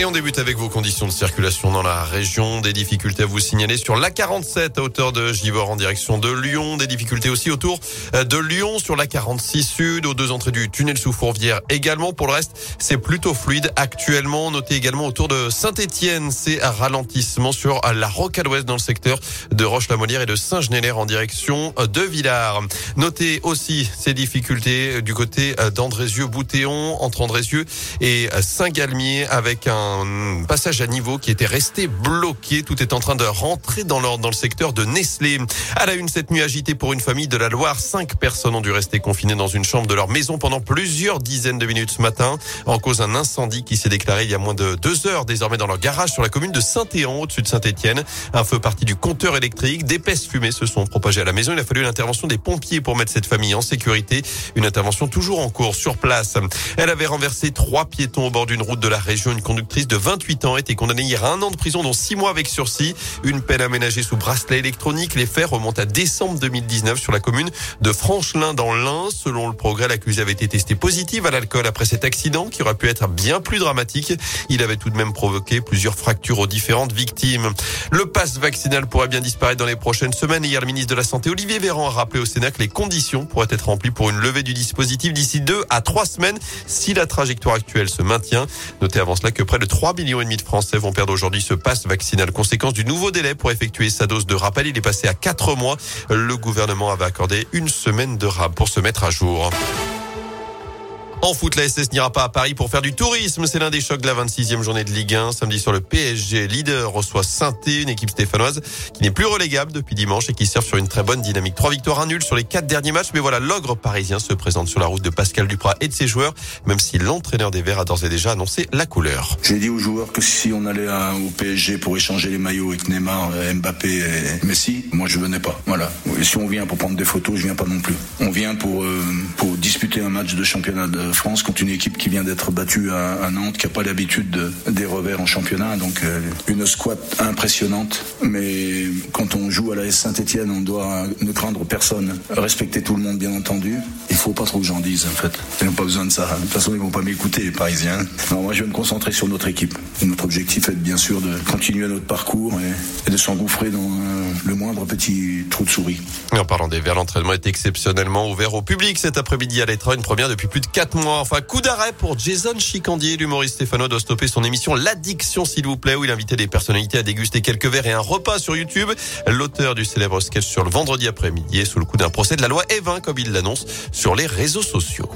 Et on débute avec vos conditions de circulation dans la région. Des difficultés à vous signaler sur la 47 à hauteur de Givor en direction de Lyon. Des difficultés aussi autour euh, de Lyon sur la 46 sud, aux deux entrées du tunnel sous Fourvière également. Pour le reste, c'est plutôt fluide actuellement. Notez également autour de Saint-Etienne, c'est un ralentissement sur la rocade ouest dans le secteur de Roche-la-Molière et de Saint-Genélaire en direction de Villars. Notez aussi ces difficultés du côté d'Andrézieux-Boutéon, entre Andrézieux et Saint-Galmier avec un un passage à niveau qui était resté bloqué. Tout est en train de rentrer dans l'ordre dans le secteur de Nestlé. À la une, cette nuit agitée pour une famille de la Loire. Cinq personnes ont dû rester confinées dans une chambre de leur maison pendant plusieurs dizaines de minutes ce matin. En cause d'un incendie qui s'est déclaré il y a moins de deux heures désormais dans leur garage sur la commune de Saint-Éan au-dessus de Saint-Étienne. Un feu parti du compteur électrique. D'épaisses fumées se sont propagées à la maison. Il a fallu l'intervention des pompiers pour mettre cette famille en sécurité. Une intervention toujours en cours sur place. Elle avait renversé trois piétons au bord d'une route de la région. Une de 28 ans a été condamnée hier à un an de prison, dont six mois avec sursis. Une peine aménagée sous bracelet électronique. Les faits remontent à décembre 2019 sur la commune de Franchelin dans l'Ain. Selon le progrès, l'accusé avait été testé positif à l'alcool après cet accident qui aurait pu être bien plus dramatique. Il avait tout de même provoqué plusieurs fractures aux différentes victimes. Le passe vaccinal pourrait bien disparaître dans les prochaines semaines. Hier, le ministre de la Santé, Olivier Véran, a rappelé au Sénat que les conditions pourraient être remplies pour une levée du dispositif d'ici deux à trois semaines si la trajectoire actuelle se maintient. Notez avant cela que près de 3 millions et demi de Français vont perdre aujourd'hui ce passe vaccinal. Conséquence du nouveau délai pour effectuer sa dose de rappel, il est passé à 4 mois. Le gouvernement avait accordé une semaine de rab pour se mettre à jour. En foot, la SS n'ira pas à Paris pour faire du tourisme. C'est l'un des chocs de la 26e journée de Ligue 1. Samedi sur le PSG, leader reçoit saint une équipe stéphanoise qui n'est plus relégable depuis dimanche et qui sert sur une très bonne dynamique. Trois victoires, un nul sur les quatre derniers matchs. Mais voilà, l'ogre parisien se présente sur la route de Pascal Duprat et de ses joueurs, même si l'entraîneur des Verts a d'ores et déjà annoncé la couleur. J'ai dit aux joueurs que si on allait au PSG pour échanger les maillots avec Neymar, euh, Mbappé et Messi, moi je venais pas. Voilà. Si on vient pour prendre des photos, je viens pas non plus. On vient pour, euh, pour disputer un match de championnat de France contre une équipe qui vient d'être battue à, Nantes, qui n'a pas l'habitude de, des revers en championnat. Donc euh, une squat impressionnante. Mais quand on joue à la S Saint-Etienne, on doit ne craindre personne, respecter tout le monde bien entendu. Faut pas trop que j'en dise en fait. Ils n'ont pas besoin de ça. De toute façon, ils vont pas m'écouter les Parisiens. Non, moi je vais me concentrer sur notre équipe. Notre objectif est bien sûr de continuer notre parcours et, de s'engouffrer dans euh, le moindre petit trou de souris. en parlant des Verts, l'entraînement est exceptionnellement ouvert au public cet après-midi à l'Etra, une première depuis plus de 4 mois. Enfin, coup d'arrêt pour Jason Chicandier. L'humoriste Stéphano doit stopper son émission L'Addiction, s'il vous plaît, où il invitait des personnalités à déguster quelques verres et un repas sur YouTube. L'auteur du célèbre sketch sur le vendredi après-midi est sous le coup d'un procès de la loi Evin, comme il l'annonce les réseaux sociaux.